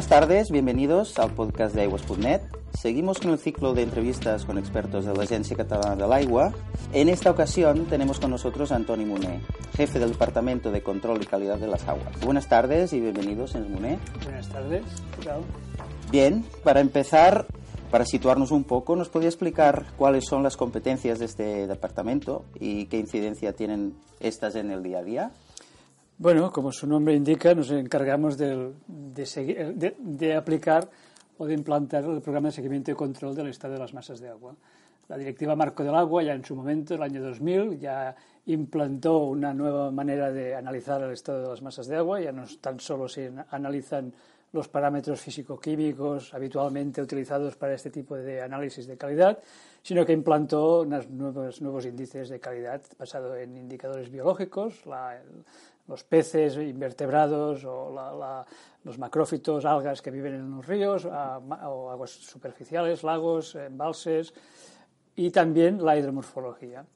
Buenas tardes, bienvenidos al podcast de Aguas.net. Seguimos con el ciclo de entrevistas con expertos de la Agencia Catalana del Agua. En esta ocasión tenemos con nosotros a Antoni Muné, jefe del Departamento de Control y Calidad de las Aguas. Buenas tardes y bienvenidos, señor Muné. Buenas tardes, ¿qué tal? Bien, para empezar, para situarnos un poco, ¿nos podría explicar cuáles son las competencias de este departamento y qué incidencia tienen estas en el día a día? Bueno, como su nombre indica, nos encargamos de, de, aplicar o de implantar el programa de seguimiento y control del estado de las masas de agua. La Directiva Marco del Agua, ya en su momento, el año 2000, ya implantó una nueva manera de analizar el estado de las masas de agua. Ya no tan solo se analizan los parámetros físico-químicos habitualmente utilizados para este tipo de análisis de calidad, sino que implantó unos nuevos, nuevos índices de calidad basados en indicadores biológicos, los peces, invertebrados o la, los macrófitos, algas que viven en los ríos, o aguas superficiales, lagos, embalses y también la hidromorfología.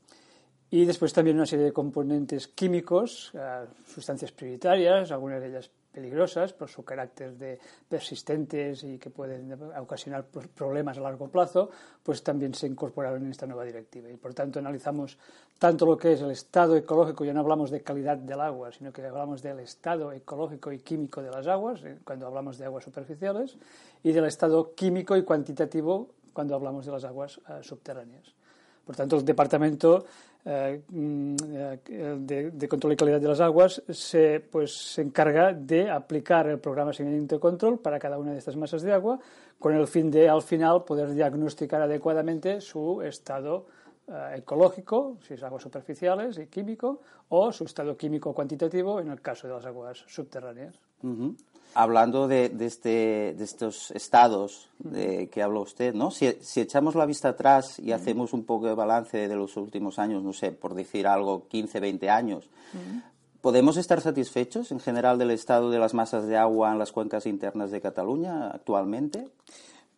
Y después también una serie de componentes químicos, uh, sustancias prioritarias, algunas de ellas peligrosas por su carácter de persistentes y que pueden ocasionar problemas a largo plazo, pues también se incorporaron en esta nueva directiva. Y por tanto analizamos tanto lo que es el estado ecológico, ya no hablamos de calidad del agua, sino que hablamos del estado ecológico y químico de las aguas, eh, cuando hablamos de aguas superficiales, y del estado químico y cuantitativo cuando hablamos de las aguas uh, subterráneas. Por tanto, el departamento de, de, control y calidad de las aguas se, pues, se encarga de aplicar el programa de seguimiento y control para cada una de estas masas de agua con el fin de, al final, poder diagnosticar adecuadamente su estado eh, ecológico, si es aguas superficiales y químico, o su estado químico cuantitativo en el caso de las aguas subterráneas. Hablando de, de, este, de, estos estados de, que habló usted, ¿no? Si, si, echamos la vista atrás y hacemos un poco de balance de los últimos años, no sé, por decir algo, 15, 20 años, ¿podemos estar satisfechos en general del estado de las masas de agua en las cuencas internas de Cataluña actualmente?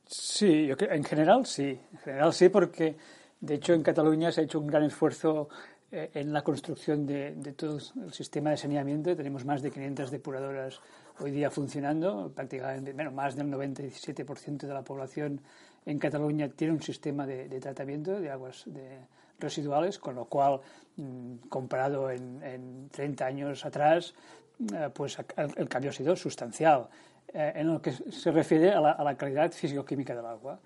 Sí, yo creo, en general sí. En general sí, porque de hecho en Cataluña se ha hecho un gran esfuerzo eh, en la construcción de, de, todo el sistema de saneamiento. Tenemos más de 500 depuradoras hoy día funcionando. Prácticamente bueno, más del 97% de la población en Cataluña tiene un sistema de, tratamiento de aguas de, residuales, con lo cual, mmm, comparado en, en, 30 años atrás, eh, pues el, cambio ha sido sustancial. Eh, en lo que se refiere a la, a la calidad físico-química del agua.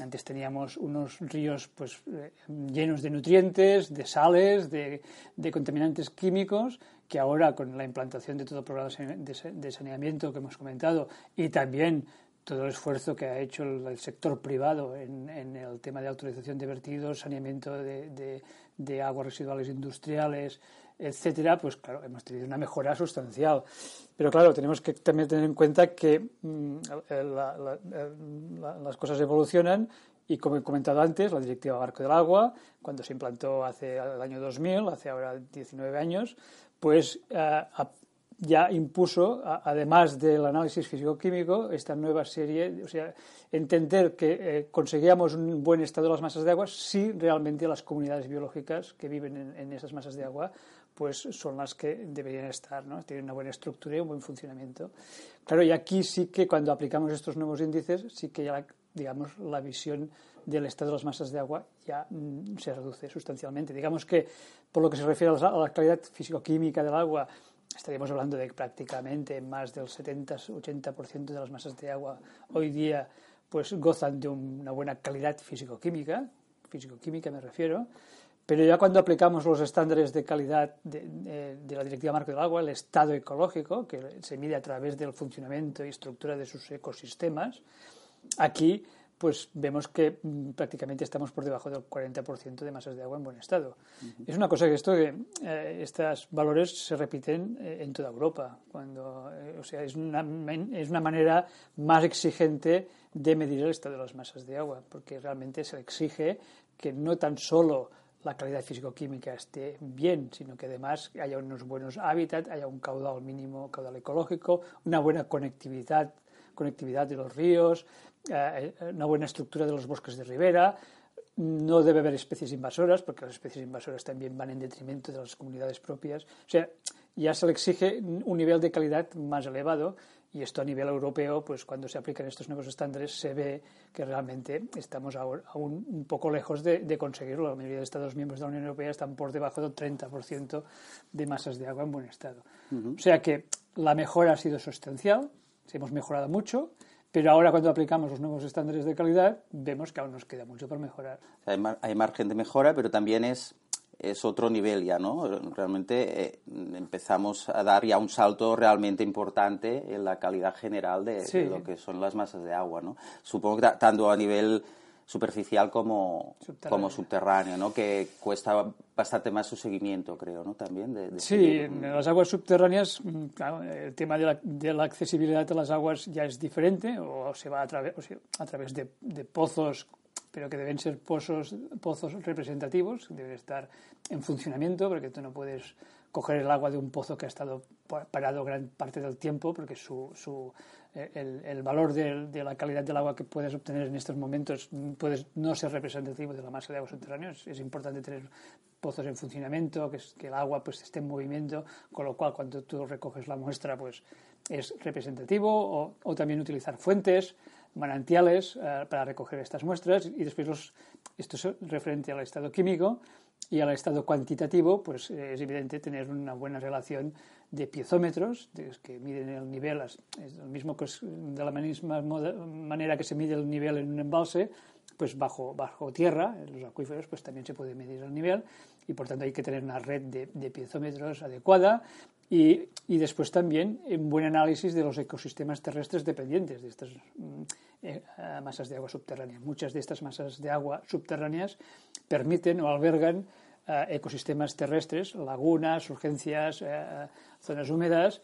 Antes teníamos unos ríos pues, eh, llenos de nutrientes, de sales, de, contaminantes químicos, que ahora con la implantación de todo el programa de saneamiento que hemos comentado y también todo el esfuerzo que ha hecho el, sector privado en, el tema de autorización de vertidos, saneamiento de aguas residuales industriales, etcétera, pues claro, hemos tenido una mejora sustancial. Pero claro, tenemos que también tener en cuenta que mmm, la, la, la, las cosas evolucionan y como he comentado antes, la Directiva Barco del Agua, cuando se implantó hace el año 2000, hace ahora 19 años, pues uh, ya impuso, además del análisis físico-químico, esta nueva serie, o sea, entender que eh, conseguíamos un buen estado de las masas de agua si realmente las comunidades biológicas que viven en, en esas masas de agua pues son las que deberían estar, ¿no? Tienen una buena estructura y un buen funcionamiento. Claro, y aquí sí que cuando aplicamos estos nuevos índices, sí que ya, digamos, la visión del estado de las masas de agua ya mm, se reduce sustancialmente. Digamos que, por lo que se refiere a la calidad físico-química del agua, estaríamos hablando de prácticamente más del 70-80% de las masas de agua hoy día pues gozan de una buena calidad físico-química, físico-química me refiero, pero ya cuando aplicamos los estándares de calidad de, de, la Directiva Marco del Agua, el estado ecológico, que se mide a través del funcionamiento y estructura de sus ecosistemas, aquí pues vemos que mm, prácticamente estamos por debajo del 40% de masas de agua en buen estado. Uh -huh. Es una cosa que esto eh, estos valores se repiten eh, en toda Europa, cuando, eh, o sea, es una, es una manera más exigente de medir el estado de las masas de agua, porque realmente se exige que no tan solo la calidad físico-química esté bien, sino que además haya unos buenos hábitats, haya un caudal mínimo, caudal ecológico, una buena conectividad, conectividad de los ríos, eh, una buena estructura de los bosques de ribera, no debe haber especies invasoras, porque las especies invasoras también van en detrimento de las comunidades propias. O sea, ya se le exige un nivel de calidad más elevado Y esto a nivel europeo, pues cuando se aplican estos nuevos estándares, se ve que realmente estamos aún un poco lejos de, conseguirlo. La mayoría de Estados miembros de la Unión Europea están por debajo del 30% de masas de agua en buen estado. O sea que la mejora ha sido sustancial, hemos mejorado mucho, pero ahora cuando aplicamos los nuevos estándares de calidad, vemos que aún nos queda mucho por mejorar. Hay, margen de mejora, pero también es es otro nivel ya, ¿no? Realmente eh, empezamos a dar ya un salto realmente importante en la calidad general de, lo que son las masas de agua, ¿no? Supongo que tanto a nivel superficial como subterráneo. como subterráneo, ¿no? Que cuesta bastante más su seguimiento, creo, ¿no? También. De, sí, en las aguas subterráneas, mm, claro, el tema de la, de la, accesibilidad a las aguas ya es diferente, o se va a, través a través de, de pozos pero que deben ser pozos, pozos representativos, deben estar en funcionamiento, porque tú no puedes coger el agua de un pozo que ha estado parado gran parte del tiempo, porque su, su, eh, el, valor de, la calidad del agua que puedes obtener en estos momentos puede no ser representativo de la masa de agua subterránea. Es, importante tener pozos en funcionamiento, que, que el agua pues, esté en movimiento, con lo cual cuando tú recoges la muestra pues, es representativo, o, o también utilizar fuentes manantiales eh, para recoger estas muestras y después los, esto es referente al estado químico y al estado cuantitativo, pues eh, es evidente tener una buena relación de piezómetros que miden el nivel, es mismo que de la misma manera que se mide el nivel en un embalse, pues bajo, bajo tierra, en los acuíferos, pues también se puede medir el nivel y por tanto hay que tener una red de, piezómetros adecuada y, y, después también un buen análisis de los ecosistemas terrestres dependientes de estas mm, eh, masas de agua subterráneas. Muchas de estas masas de agua subterráneas permiten o albergan eh, ecosistemas terrestres, lagunas, urgencias, eh, zonas húmedas,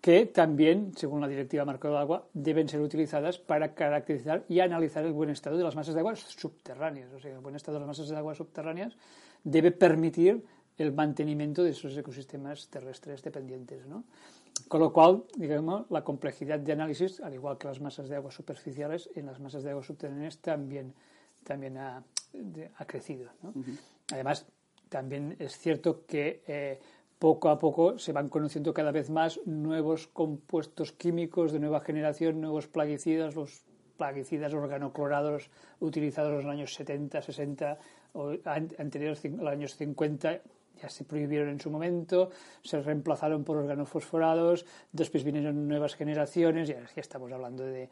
que también, según la Directiva Marco del Agua, deben ser utilizadas para caracterizar y analizar el buen estado de las masas de agua subterráneas. O sea, el buen estado de las masas de agua subterráneas debe permitir el mantenimiento de esos ecosistemas terrestres dependientes. ¿no? Con lo cual, digamos, la complejidad de análisis, al igual que las masas de agua superficiales, en las masas de agua subterráneas también, también ha, ha crecido. ¿no? Además, también es cierto que eh, poco a poco se van conociendo cada vez más nuevos compuestos químicos de nueva generación, nuevos plaguicidas, los plaguicidas organoclorados utilizados en los años 70, 60 o anteriores a los años 50 ya se prohibieron en su momento, se reemplazaron por organofosforados, después vinieron nuevas generaciones, y ya estamos hablando de,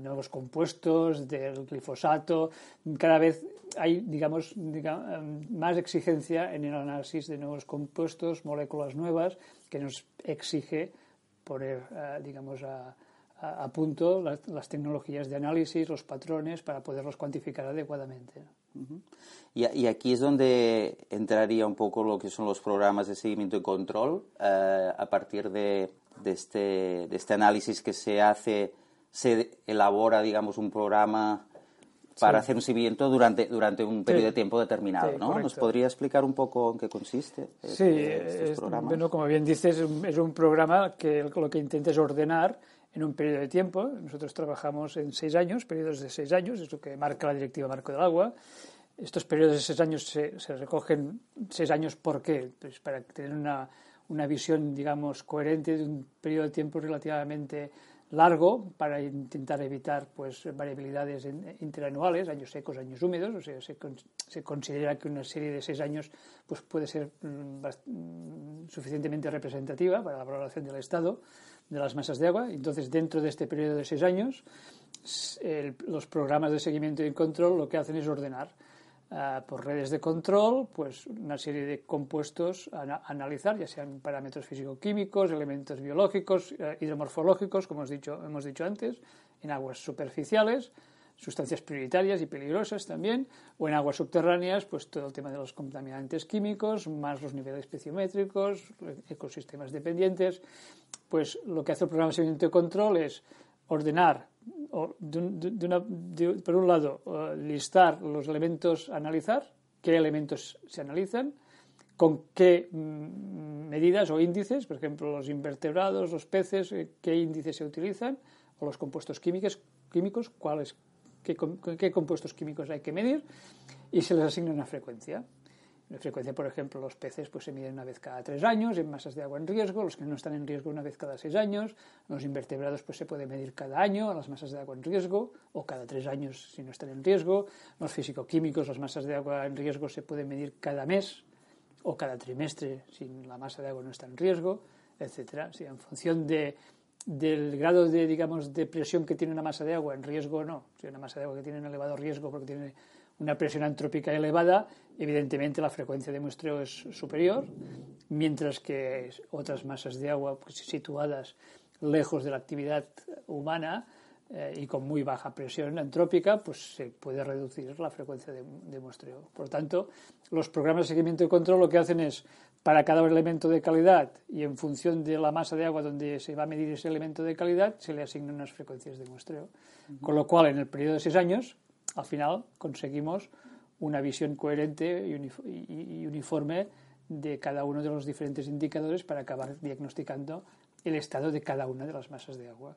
nuevos compuestos, del glifosato, cada vez hay, digamos, más exigencia en el análisis de nuevos compuestos, moléculas nuevas, que nos exige poner, eh, digamos, a, punto las, tecnologías de análisis, los patrones, para poderlos cuantificar adecuadamente. Y, aquí es donde entraría un poco lo que son los programas de seguimiento y control. Eh, a partir de, este, de este análisis que se hace, se elabora, digamos, un programa para hacer un seguimiento durante, durante un periodo de tiempo determinado, ¿no? ¿Nos podría explicar un poco en qué consiste? Sí, este, bueno, como bien dices, es un programa que lo que intenta es ordenar en un periodo de tiempo. Nosotros trabajamos en seis años, periodos de seis años, es lo que marca la Directiva Marco del Agua. Estos periodos de seis años se, recogen seis años, ¿por qué? Pues para tener una, una visión, digamos, coherente de un periodo de tiempo relativamente largo para intentar evitar pues variabilidades interanuales, años secos, años húmedos, o sea, se, se, considera que una serie de seis años pues puede ser mm, mm, suficientemente representativa para la valoración del estado de las masas de agua. Entonces, dentro de este periodo de seis años, los programas de seguimiento y control lo que hacen es ordenar ah, por redes de control pues una serie de compuestos a, analizar, ya sean parámetros físico-químicos, elementos biológicos, eh, hidromorfológicos, como hemos dicho, hemos dicho antes, en aguas superficiales, sustancias prioritarias y peligrosas también, o en aguas subterráneas, pues todo el tema de los contaminantes químicos, más los niveles especiométricos, ecosistemas dependientes, pues lo que hace el programa de seguimiento y control es ordenar, por un lado, eh, listar los elementos a analizar, qué elementos se analizan, con qué mm, medidas o índices, por ejemplo, los invertebrados, los peces, eh, qué índices se utilizan, o los compuestos químicos, químicos cuáles qué, compuestos químicos hay que medir y se les asigna una frecuencia. La frecuencia, por ejemplo, los peces pues, se miden una vez cada tres años en masas de agua en riesgo, los que no están en riesgo una vez cada seis años, los invertebrados pues, se puede medir cada año a las masas de agua en riesgo o cada tres años si no están en riesgo, los físico-químicos, las masas de agua en riesgo se pueden medir cada mes o cada trimestre si la masa de agua no está en riesgo, etcétera. en función de, del grado de, digamos, de presión que tiene una masa de agua en riesgo o no, si una masa de agua que tiene un elevado riesgo porque tiene una presión antrópica elevada, evidentemente la frecuencia de muestreo es superior, mientras que otras masas de agua pues, situadas lejos de la actividad humana eh, y con muy baja presión antrópica, pues se puede reducir la frecuencia de, muestreo. Por tanto, los programas de seguimiento y control lo que hacen es, para cada elemento de calidad y en función de la masa de agua donde se va a medir ese elemento de calidad, se le asignan unas frecuencias de muestreo. Con lo cual, en el periodo de seis años, al final conseguimos una visión coherente y uniforme de cada uno de los diferentes indicadores para acabar diagnosticando el estado de cada una de las masas de agua.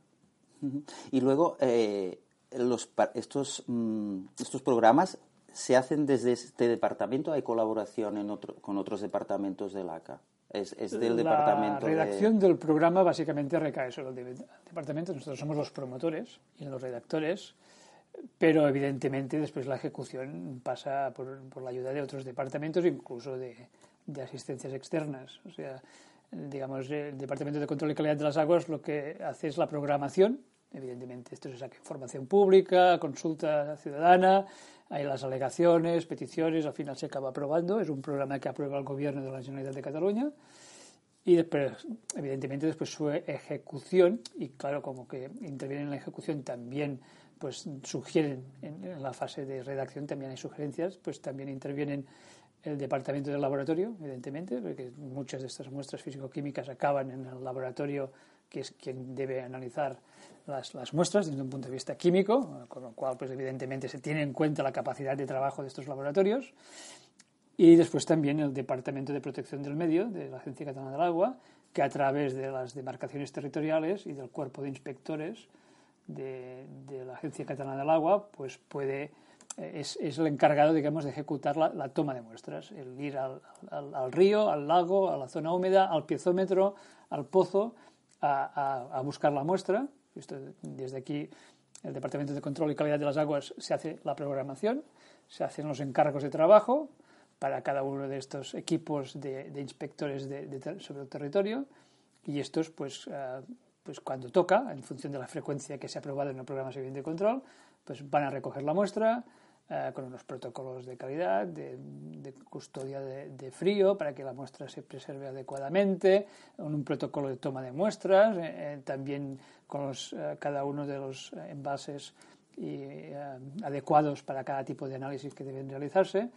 Y luego, eh, los, estos, mm, estos programas se hacen desde este departamento, hay colaboración en otro, con otros departamentos del ACA. Es, es del la redacción del programa básicamente recae sobre el departamento. Nosotros somos los promotores y los redactores pero evidentemente después la ejecución pasa por, por la ayuda de otros departamentos, incluso de, de, asistencias externas. O sea, digamos, el Departamento de Control y Calidad de las Aguas lo que hace es la programación. Evidentemente, esto se saca información pública, consulta ciudadana, hay las alegaciones, peticiones, al final se acaba aprobando. Es un programa que aprueba el Gobierno de la Generalitat de Cataluña. Y después, evidentemente, después su ejecución, y claro, como que interviene en la ejecución también pues sugieren en, la fase de redacción también hay sugerencias, pues también intervienen el departamento del laboratorio, evidentemente, porque muchas de estas muestras físico-químicas acaban en el laboratorio, que es quien debe analizar las, las, muestras desde un punto de vista químico, con lo cual, pues evidentemente se tiene en cuenta la capacidad de trabajo de estos laboratorios. Y después también el Departamento de Protección del Medio de la Agencia Catalana del Agua, que a través de las demarcaciones territoriales y del cuerpo de inspectores de, la Agencia Catalana del Agua, pues puede eh, es, es, el encargado, digamos, de ejecutar la, toma de muestras, el ir al, al, río, al lago, a la zona húmeda, al piezómetro, al pozo, a, a, buscar la muestra. Esto, desde aquí, el Departamento de Control y Calidad de las Aguas se hace la programación, se hacen los encargos de trabajo para cada uno de estos equipos de, de inspectores de, sobre el territorio. Y estos, pues, uh, pues cuando toca, en función de la frecuencia que se ha aprobado en el programa de control, pues van a recoger la muestra eh, con unos protocolos de calidad, de, custodia de, frío para que la muestra se preserve adecuadamente, un protocolo de toma de muestras, eh, eh, también con los, cada uno de los envases y, adecuados para cada tipo de análisis que deben realizarse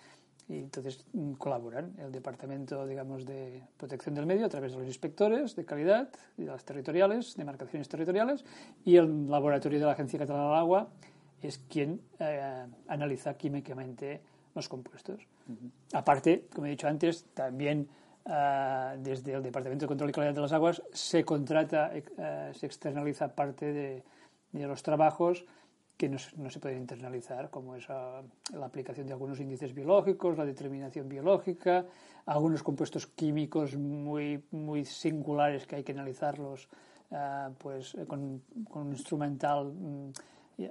y entonces mm, colaboran el Departamento, digamos, de Protección del Medio a través de los inspectores de calidad, de las territoriales, de marcaciones territoriales, y el laboratorio de la Agencia Catalana del Agua es quien eh, analiza químicamente los compuestos. Aparte, como he dicho antes, también eh, desde el Departamento de Control y Calidad de las Aguas se contrata, eh, se externaliza parte de, de los trabajos que no, se pueden internalizar, como es ah, la aplicación de algunos índices biológicos, la determinación biológica, algunos compuestos químicos muy, muy singulares que hay que analizarlos ah, pues, con, un instrumental mm,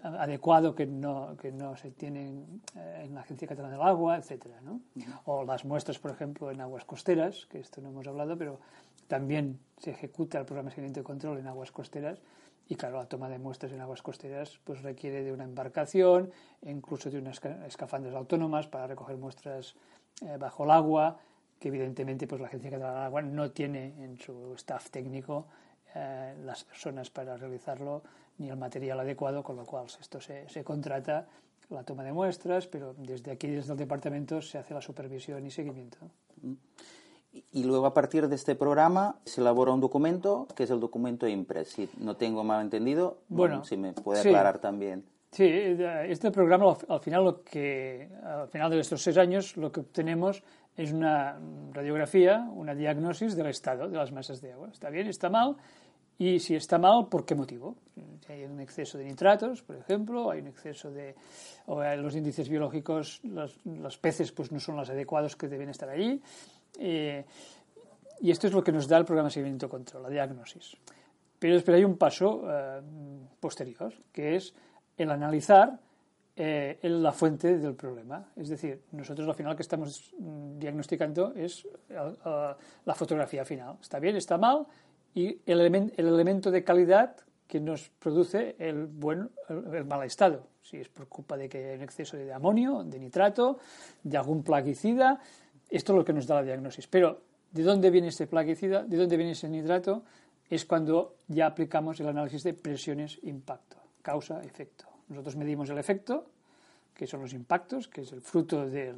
adecuado que no, que no se tiene eh, en la Agencia Catalana del Agua, etcétera, ¿no? O las muestras, por ejemplo, en aguas costeras, que esto no hemos hablado, pero también se ejecuta el programa de seguimiento y control en aguas costeras y claro, la toma de muestras en aguas costeras pues requiere de una embarcación, incluso de unas escafandras autónomas para recoger muestras eh, bajo el agua, que evidentemente pues la Agencia Catalana del Agua no tiene en su staff técnico eh, las personas para realizarlo ni el material adecuado, con lo cual esto se, se contrata la toma de muestras, pero desde aquí, desde el departamento, se hace la supervisión y seguimiento. Mm y luego a partir de este programa se elabora un documento que es el documento IMPRES. Si no tengo mal entendido, bueno, si me puede aclarar también. Sí, este programa al final lo que al final de estos seis años lo que obtenemos es una radiografía, una diagnosis del estado de las masas de agua. Está bien, está mal Y si está mal, ¿por qué motivo? Si hay un exceso de nitratos, por ejemplo, hay un exceso de... o los índices biológicos, los, los peces pues no son los adecuados que deben estar allí. Eh, y esto es lo que nos da el programa de seguimiento control, la diagnosis. Pero después hay un paso eh, posterior, que es el analizar eh, la fuente del problema. Es decir, nosotros al final que estamos diagnosticando es la fotografía final. ¿Está bien? ¿Está mal? Y el, el elemento de calidad que nos produce el, buen, el, mal estado. Si es por culpa de que hay un exceso de amonio, de nitrato, de algún plaguicida, esto es lo que nos da la diagnosis. Pero, ¿de dónde viene este plaguicida? ¿De dónde viene ese nitrato? Es cuando ya aplicamos el análisis de presiones-impacto, causa-efecto. Nosotros medimos el efecto, que son los impactos, que es el fruto de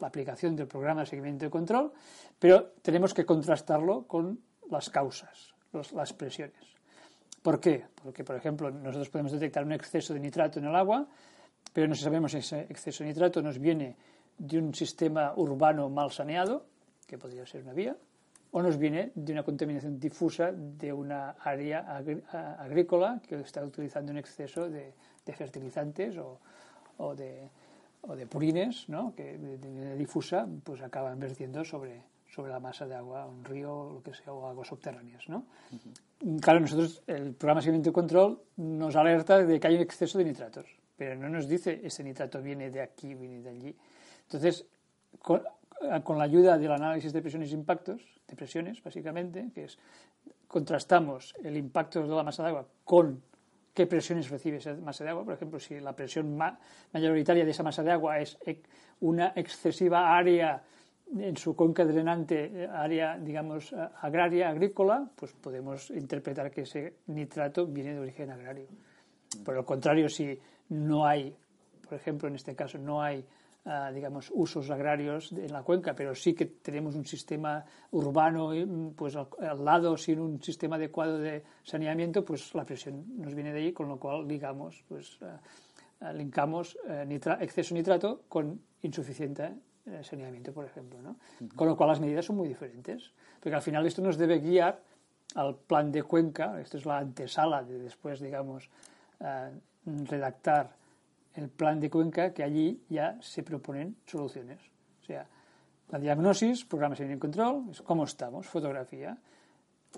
la aplicación del programa de seguimiento y control, pero tenemos que contrastarlo con las causas, las presiones. ¿Por qué? Porque, por ejemplo, nosotros podemos detectar un exceso de nitrato en el agua, pero no sabemos si ese exceso de nitrato nos viene de un sistema urbano mal saneado, que podría ser una vía, o nos viene de una contaminación difusa de una área agrícola que está utilizando un exceso de, fertilizantes o, de, purines, ¿no? que de manera difusa pues acaban vertiendo sobre, sobre la masa de agua, un río, lo que sea, o aguas subterráneas. ¿no? Claro, nosotros, el programa de seguimiento y control nos alerta de que hay un exceso de nitratos, pero no nos dice ese nitrato viene de aquí, viene de allí. Entonces, con, la ayuda del análisis de presiones e impactos, de presiones básicamente, que es contrastamos el impacto de la masa de agua con qué presiones recibe esa masa de agua. Por ejemplo, si la presión mayoritaria de esa masa de agua es una excesiva área en su cuenca drenante, área, digamos, agraria, agrícola, pues podemos interpretar que ese nitrato viene de origen agrario. Por el contrario, si no hay, por ejemplo, en este caso, no hay, digamos, usos agrarios en la cuenca, pero sí que tenemos un sistema urbano, pues al, lado, sin un sistema adecuado de saneamiento, pues la presión nos viene de allí, con lo cual, digamos, pues uh, linkamos eh, exceso de nitrato con insuficiente saneamiento, por ejemplo. ¿no? Con lo cual las medidas son muy diferentes, porque al final esto nos debe guiar al plan de cuenca, esto es la antesala de después, digamos, eh, redactar el plan de cuenca, que allí ya se proponen soluciones. O sea, la diagnosis, programa de control, es cómo estamos, fotografía.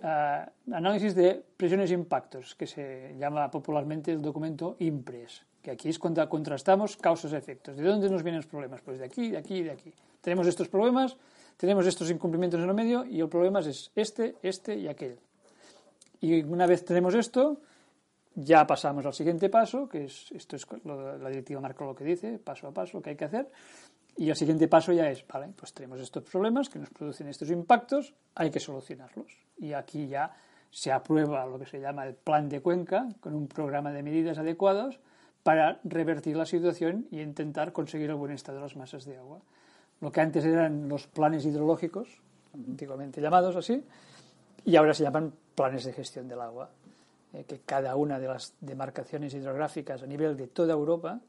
Eh, análisis de presiones e impactos, que se llama popularmente el documento IMPRES que aquí es cuando contrastamos causas y efectos. ¿De dónde nos vienen los problemas? Pues de aquí, de aquí y de aquí. Tenemos estos problemas, tenemos estos incumplimientos en el medio y el problema es este, este y aquel. Y una vez tenemos esto, ya pasamos al siguiente paso, que es, esto es la directiva marca lo que dice, paso a paso, lo que hay que hacer. Y el siguiente paso ya es, vale, pues tenemos estos problemas que nos producen estos impactos, hay que solucionarlos. Y aquí ya se aprueba lo que se llama el plan de cuenca, con un programa de medidas adecuados para revertir la situación y intentar conseguir el buen estado de las masas de agua. Lo que antes eran los planes hidrológicos, antiguamente llamados así, y ahora se llaman planes de gestión del agua, eh, que cada una de las demarcaciones hidrográficas a nivel de toda Europa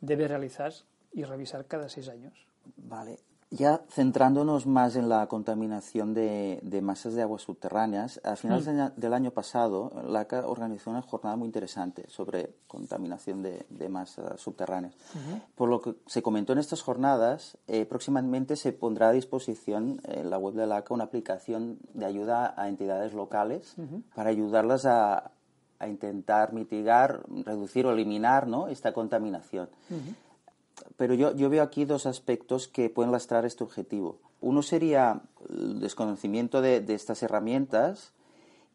debe realizar y revisar cada seis años. Vale. Ya centrándonos más en la contaminación de, masas de aguas subterráneas, a finales mm. del año pasado, la CA organizó una jornada muy interesante sobre contaminación de, masas subterráneas. Por lo que se comentó en estas jornadas, eh, próximamente se pondrá a disposición en la web de la ACA una aplicación de ayuda a entidades locales para ayudarlas a, intentar mitigar, reducir o eliminar ¿no? esta contaminación pero yo, yo veo aquí dos aspectos que pueden lastrar este objetivo. Uno sería el desconocimiento de, de estas herramientas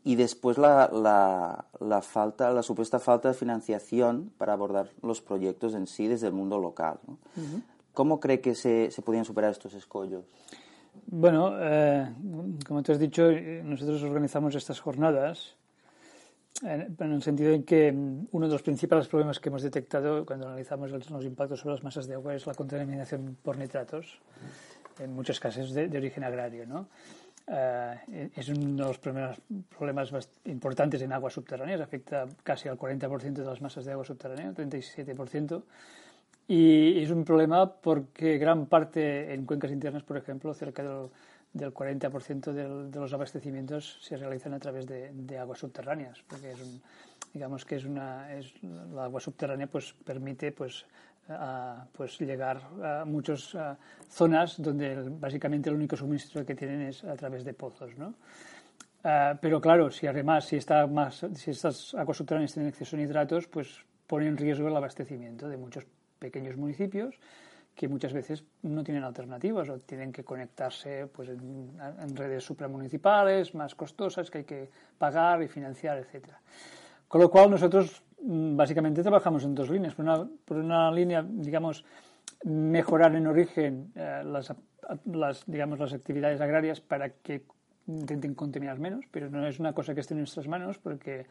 y después la, la, la, falta, la supuesta falta de financiación para abordar los proyectos en sí desde el mundo local. ¿no? ¿Cómo cree que se, se podían superar estos escollos? Bueno, eh, como te has dicho, nosotros organizamos estas jornadas en, el sentido en que mm, uno de los principales problemas que hemos detectado cuando analizamos los impactos sobre las masas de agua es la contaminación por nitratos, en muchos casos de, origen agrario. ¿no? Eh, es uno de los problemas, problemas más importantes en aguas subterráneas, afecta casi al 40% de las masas de agua subterránea, 37%, Y es un problema porque gran parte en cuencas internas, por ejemplo, cerca del, del 40% del, de los abastecimientos se realizan a través de, aguas subterráneas, porque es un, digamos que es una, la agua subterránea pues permite pues pues llegar a muchas zonas donde básicamente el único suministro que tienen es a través de pozos, ¿no? Uh, pero claro, si además si, está más, si estas aguas subterráneas tienen exceso de nitratos, pues pone en riesgo el abastecimiento de muchos pequeños municipios que muchas veces no tienen alternativas o tienen que conectarse pues, en, en redes supramunicipales más costosas que hay que pagar y financiar, etcétera. Con lo cual nosotros mm, básicamente trabajamos en dos líneas. Por una, por una línea, digamos, mejorar en origen eh, las, las, digamos, las actividades agrarias para que intenten contaminar menos, pero no es una cosa que esté en nuestras manos porque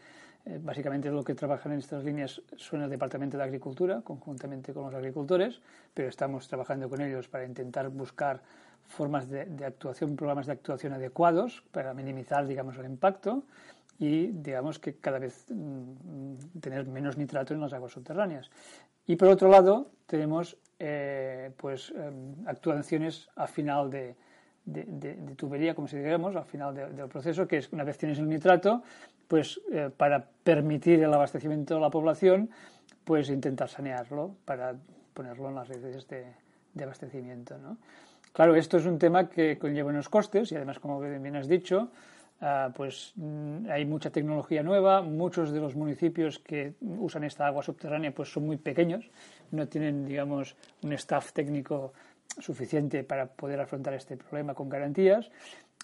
básicamente lo que trabajan en estas líneas son el Departamento de Agricultura, conjuntamente con los agricultores, pero estamos trabajando con ellos para intentar buscar formas de, actuación, programas de actuación adecuados para minimizar, digamos, el impacto y, digamos, que cada vez mm, tener menos nitrato en las aguas subterráneas. Y por otro lado, tenemos eh, pues eh, actuaciones a final de, tubería, como si dijéramos, al final del proceso, que es una vez tienes el nitrato, pues eh, para permitir el abastecimiento de la población, pues intentar sanearlo para ponerlo en las redes de, abastecimiento. Claro, esto es un tema que conlleva unos costes y además, como bien has dicho, uh, pues mm, hay mucha tecnología nueva, muchos de los municipios que usan esta agua subterránea pues son muy pequeños, no tienen, digamos, un staff técnico suficiente para poder afrontar este problema con garantías.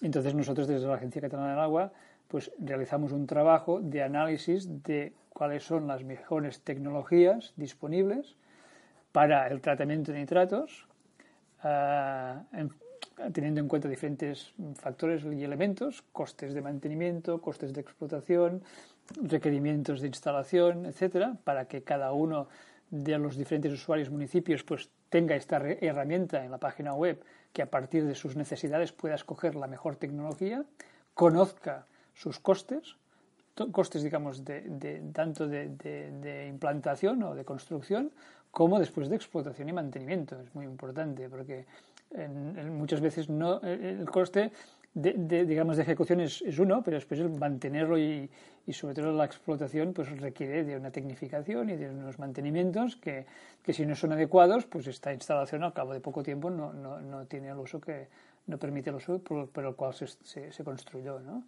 Entonces nosotros desde la Agencia Catalana del Agua pues realizamos un trabajo de análisis de cuáles son las mejores tecnologías disponibles para el tratamiento de nitratos, en, teniendo en cuenta diferentes factores y elementos, costes de mantenimiento, costes de explotación, requerimientos de instalación, etcétera, para que cada uno de los diferentes usuarios municipios pues tenga esta herramienta en la página web que a partir de sus necesidades pueda escoger la mejor tecnología, conozca sus costes, costes, digamos, de, de tanto de, de, de, implantación o de construcción, como después de explotación y mantenimiento. Es muy importante porque muchas veces no el coste de, digamos de ejecución es, es, uno, pero después el mantenerlo y, sobre todo la explotación pues requiere de una tecnificación y de unos mantenimientos que, que, si no son adecuados, pues esta instalación al cabo de poco tiempo no, no, no tiene el uso que no permite el uso por, por el cual se, se, se construyó, ¿no?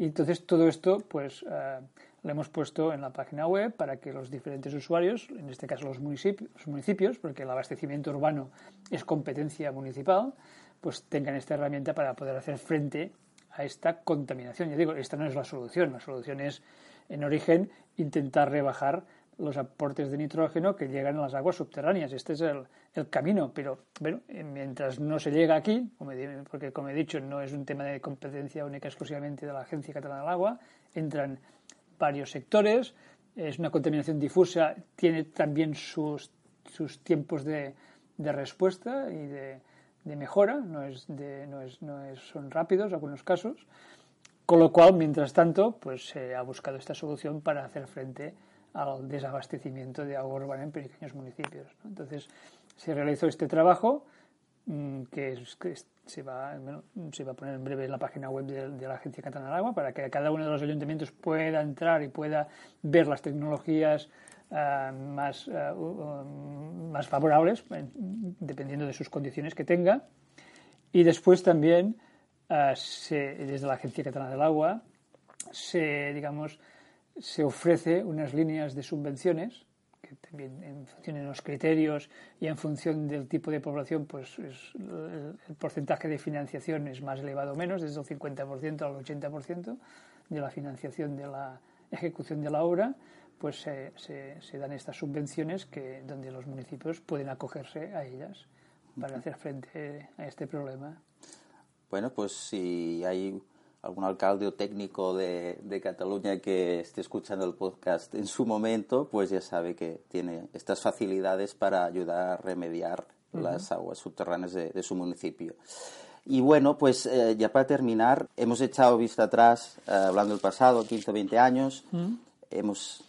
Y entonces todo esto, pues, uh, lo hemos puesto en la página web para que los diferentes usuarios, en este caso los municipios, los municipios porque el abastecimiento urbano es competencia municipal, pues tengan esta herramienta para poder hacer frente a esta contaminación. Ya digo, esta no es la solución. La solución es, en origen, intentar rebajar los aportes de nitrógeno que llegan a las aguas subterráneas. Este es el, el camino, pero bueno, mientras no se llega aquí, porque como he dicho, no es un tema de competencia única exclusivamente de la Agencia Catalana del Agua, entran varios sectores, es una contaminación difusa, tiene también sus, sus tiempos de, de respuesta y de, de mejora, no, es de, no, es, no es, son rápidos algunos casos, con lo cual, mientras tanto, pues se ha buscado esta solución para hacer frente al desabastecimiento de agua urbana en pequeños municipios. ¿no? Entonces, se realizó este trabajo mmm, que, es, que se, va, bueno, se va a poner en breve en la página web de, de, la Agencia Catalana del Agua para que cada uno de los ayuntamientos pueda entrar y pueda ver las tecnologías uh, más, uh, más favorables, dependiendo de sus condiciones que tenga. Y después también, uh, se, desde la Agencia Catalana del Agua, se, digamos, se ofrece unas líneas de subvenciones que también en función de los criterios y en función del tipo de población, pues es, el, el, porcentaje de financiación es más elevado o menos, desde el 50% al 80% de la financiación de la ejecución de la obra, pues se, se, se, dan estas subvenciones que, donde los municipios pueden acogerse a ellas para hacer frente a este problema. Bueno, pues si hay algún alcalde o técnico de, de, Cataluña que esté escuchando el podcast en su momento, pues ya sabe que tiene estas facilidades para ayudar a remediar uh -huh. las aguas subterráneas de, de, su municipio. Y bueno, pues eh, ya para terminar, hemos echado vista atrás, eh, hablando del pasado, 15 o 20 años, uh -huh. hemos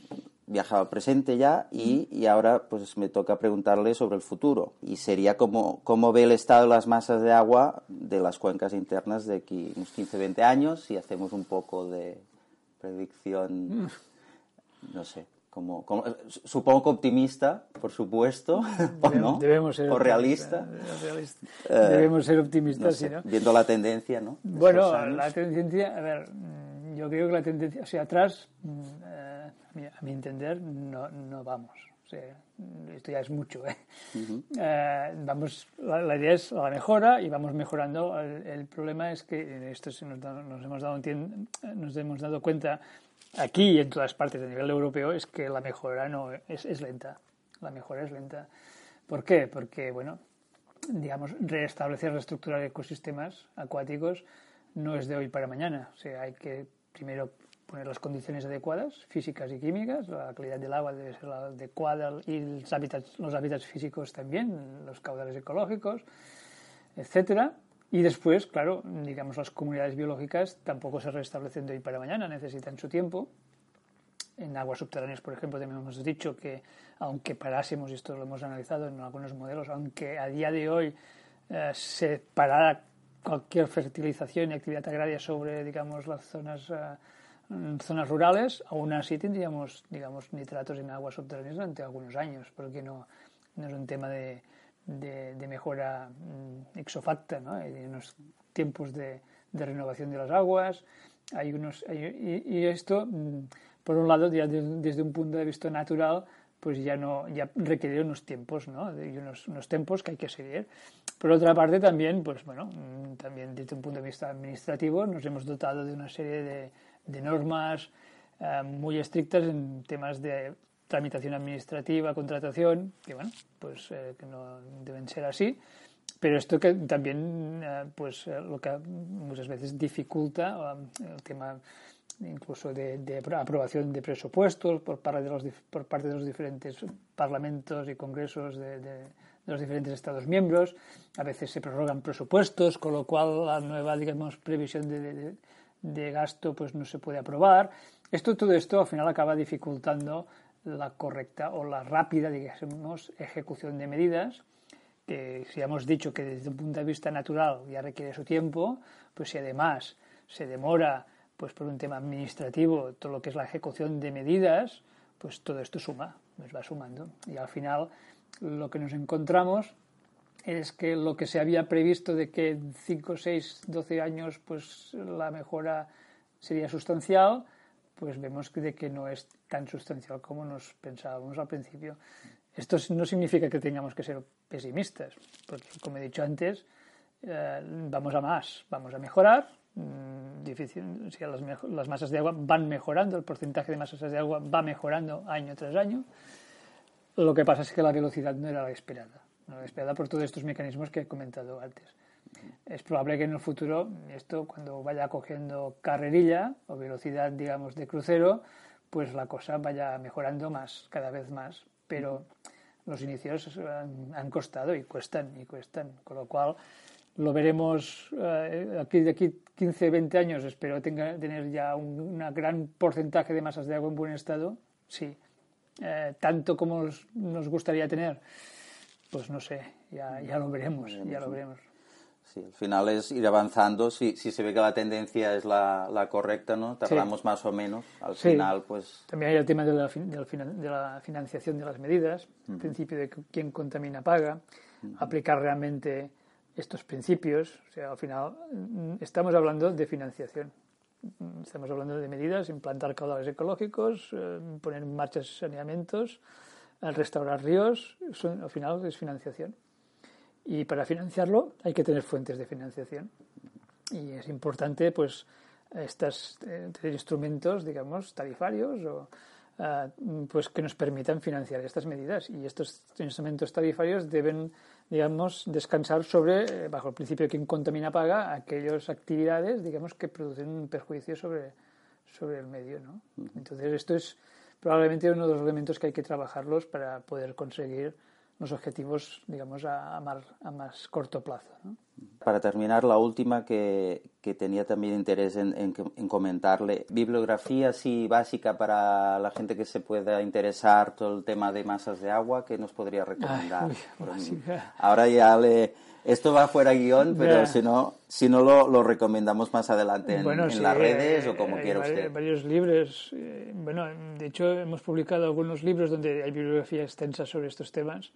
viajado al presente ya y, y, ahora pues me toca preguntarle sobre el futuro. Y sería cómo, cómo ve el estado de las masas de agua de las cuencas internas de aquí unos 15, 20 años si hacemos un poco de predicción, no sé. Como, como, supongo que optimista, por supuesto, ¿o no? Debemos ser o realista. realista. Eh, Debemos ser optimistas, no sé, ¿sí, ¿no? Viendo la tendencia, ¿no? Bueno, la tendencia, a ver, yo creo que la tendencia, sea, atrás, eh, a mi entender, no, no vamos. O sea, esto ya es mucho. ¿eh? Uh -huh. eh vamos, la, la, idea es la mejora y vamos mejorando. El, el problema es que esto nos, nos, hemos dado, nos hemos dado cuenta aquí y en todas partes a nivel europeo es que la mejora no es, es lenta. La mejora es lenta. ¿Por qué? Porque, bueno, digamos, restablecer, reestructurar ecosistemas acuáticos no es de hoy para mañana. O sea, hay que primero poner las condiciones adecuadas, físicas y químicas, la calidad del agua debe ser la adecuada y los hábitats, los hábitats físicos también, los caudales ecológicos, etcétera. Y después, claro, digamos, las comunidades biológicas tampoco se restablecen de hoy para mañana, necesitan su tiempo. En aguas subterráneas, por ejemplo, también hemos dicho que, aunque parásemos, y esto lo hemos analizado en algunos modelos, aunque a día de hoy eh, se parara cualquier fertilización y actividad agraria sobre, digamos, las zonas, uh, zonas rurales, aún así tendríamos, digamos, nitratos en aguas subterráneas durante algunos años, porque no, no es un tema de, de, de mejora um, exofacta, ¿no? Hay unos tiempos de, de, renovación de las aguas, hay unos, hay, y, y, esto, um, por un lado, ya de, desde un punto de vista natural, pues ya no ya requiere unos tiempos ¿no? y unos, unos tiempos que hay que seguir por otra parte también pues bueno también desde un punto de vista administrativo nos hemos dotado de una serie de, de normas eh, muy estrictas en temas de tramitación administrativa contratación que bueno pues eh, que no deben ser así pero esto que también eh, pues lo que muchas veces dificulta el tema incluso de, aprobación de presupuestos por parte de, los, por parte de los diferentes parlamentos y congresos de, de, de, los diferentes Estados miembros. A veces se prorrogan presupuestos, con lo cual la nueva, digamos, previsión de, de gasto pues no se puede aprobar. Esto, todo esto al final acaba dificultando la correcta o la rápida, digamos, ejecución de medidas que si hemos dicho que desde un punto de vista natural ya requiere su tiempo, pues si además se demora pues por un tema administrativo, todo lo que es la ejecución de medidas, pues todo esto suma, nos va sumando. Y al final lo que nos encontramos es que lo que se había previsto de que en 5, 6, 12 años pues la mejora sería sustancial, pues vemos de que no es tan sustancial como nos pensábamos al principio. Esto no significa que tengamos que ser pesimistas, pues como he dicho antes, eh, vamos a más, vamos a mejorar, difícil, o sea, las, las, masas de agua van mejorando, el porcentaje de masas de agua va mejorando año tras año. Lo que pasa es que la velocidad no era la esperada, esperada por todos estos mecanismos que he comentado antes. Es probable que en el futuro esto, cuando vaya cogiendo carrerilla o velocidad, digamos, de crucero, pues la cosa vaya mejorando más, cada vez más. Pero los inicios han, costado y cuestan y cuestan, con lo cual lo veremos eh, aquí de aquí 15, 20 años, espero tener ya un gran porcentaje de masas de agua en buen estado, sí. Eh, tanto como nos, gustaría tener, pues no sé, ya, ya lo veremos, ya lo veremos. Sí, al final es ir avanzando, si, si se ve que la tendencia es la, la correcta, ¿no? Tardamos sí. más o menos, al sí. final pues... También hay el tema de la, de la financiación de las medidas, uh -huh. el principio de que quien contamina paga, uh -huh. aplicar realmente estos principios, o sea, al final estamos hablando de financiación. Estamos hablando de medidas, implantar caudales ecológicos, eh, poner en marcha saneamientos, restaurar ríos, son, al final es financiación. Y para financiarlo hay que tener fuentes de financiación. Y es importante, pues, estas, eh, tener instrumentos, digamos, tarifarios o, uh, pues, que nos permitan financiar estas medidas. Y estos instrumentos tarifarios deben digamos, descansar sobre, eh, bajo el principio de quien contamina paga, aquellas actividades, digamos, que producen un perjuicio sobre, sobre el medio, ¿no? Entonces, esto es probablemente uno de los elementos que hay que trabajarlos para poder conseguir los objetivos, digamos, a, a, más, a más corto plazo, ¿no? Para terminar, la última que, que tenía también interés en, en, comentarle, bibliografía así básica para la gente que se pueda interesar todo el tema de masas de agua, que nos podría recomendar? Ahora ya le... Esto va fuera guion, pero si no, si no lo, lo, recomendamos más adelante en, en las redes o como quiera usted. Varios libros. Eh, bueno, de hecho hemos publicado algunos libros donde hay bibliografía extensa sobre estos temas,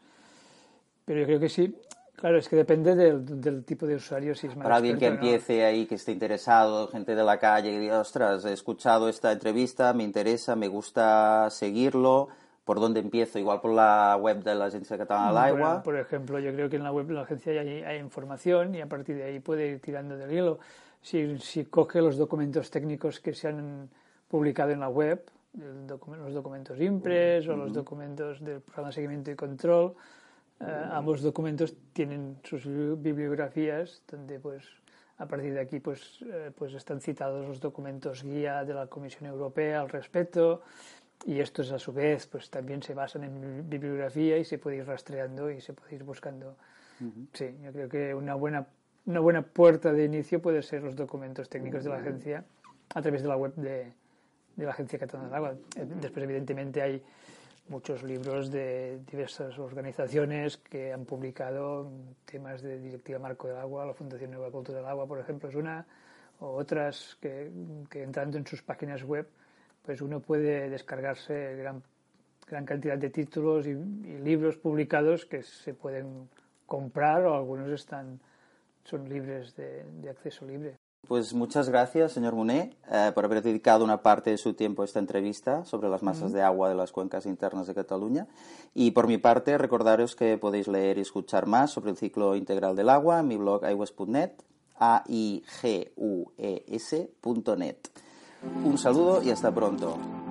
pero yo creo que sí, Claro, es que depende del, del, tipo de usuario. Si es más Para alguien que empiece ahí, que esté interesado, gente de la calle, que diga, ostras, he escuchado esta entrevista, me interesa, me gusta seguirlo, ¿por dónde empiezo? Igual por la web de la Agencia Catalana del Agua. por ejemplo, yo creo que en la web de la agencia hay, hay, información y a partir de ahí puede ir tirando del hilo. Si, si coge los documentos técnicos que se han publicado en la web, los documentos IMPRES o los documentos del programa de seguimiento y control, eh, ambos documentos tienen sus bibliografías donde pues a partir de aquí pues, eh, pues están citados los documentos guía de la Comisión Europea al respecto y estos a su vez pues también se basan en bibliografía y se puede ir rastreando y se puede ir buscando. Sí, yo creo que una buena, una buena puerta de inicio puede ser los documentos técnicos de la agencia a través de la web de, de la Agencia Catalana del Agua. Eh, después evidentemente hay muchos libros de diversas organizaciones que han publicado temas de Directiva Marco del Agua, la Fundación Nueva Cultura del Agua, por ejemplo, es una, o otras que, entrando en sus páginas web, pues uno puede descargarse gran, gran cantidad de títulos y, libros publicados que se pueden comprar o algunos están son libres de acceso libre. Pues muchas gracias, señor Muné, eh, por haber dedicado una parte de su tiempo a esta entrevista sobre las masas de agua de las cuencas internas de Cataluña. Y por mi parte, recordaros que podéis leer y escuchar más sobre el ciclo integral del agua en mi blog aigues.net, a i g u e -S Un saludo y hasta pronto.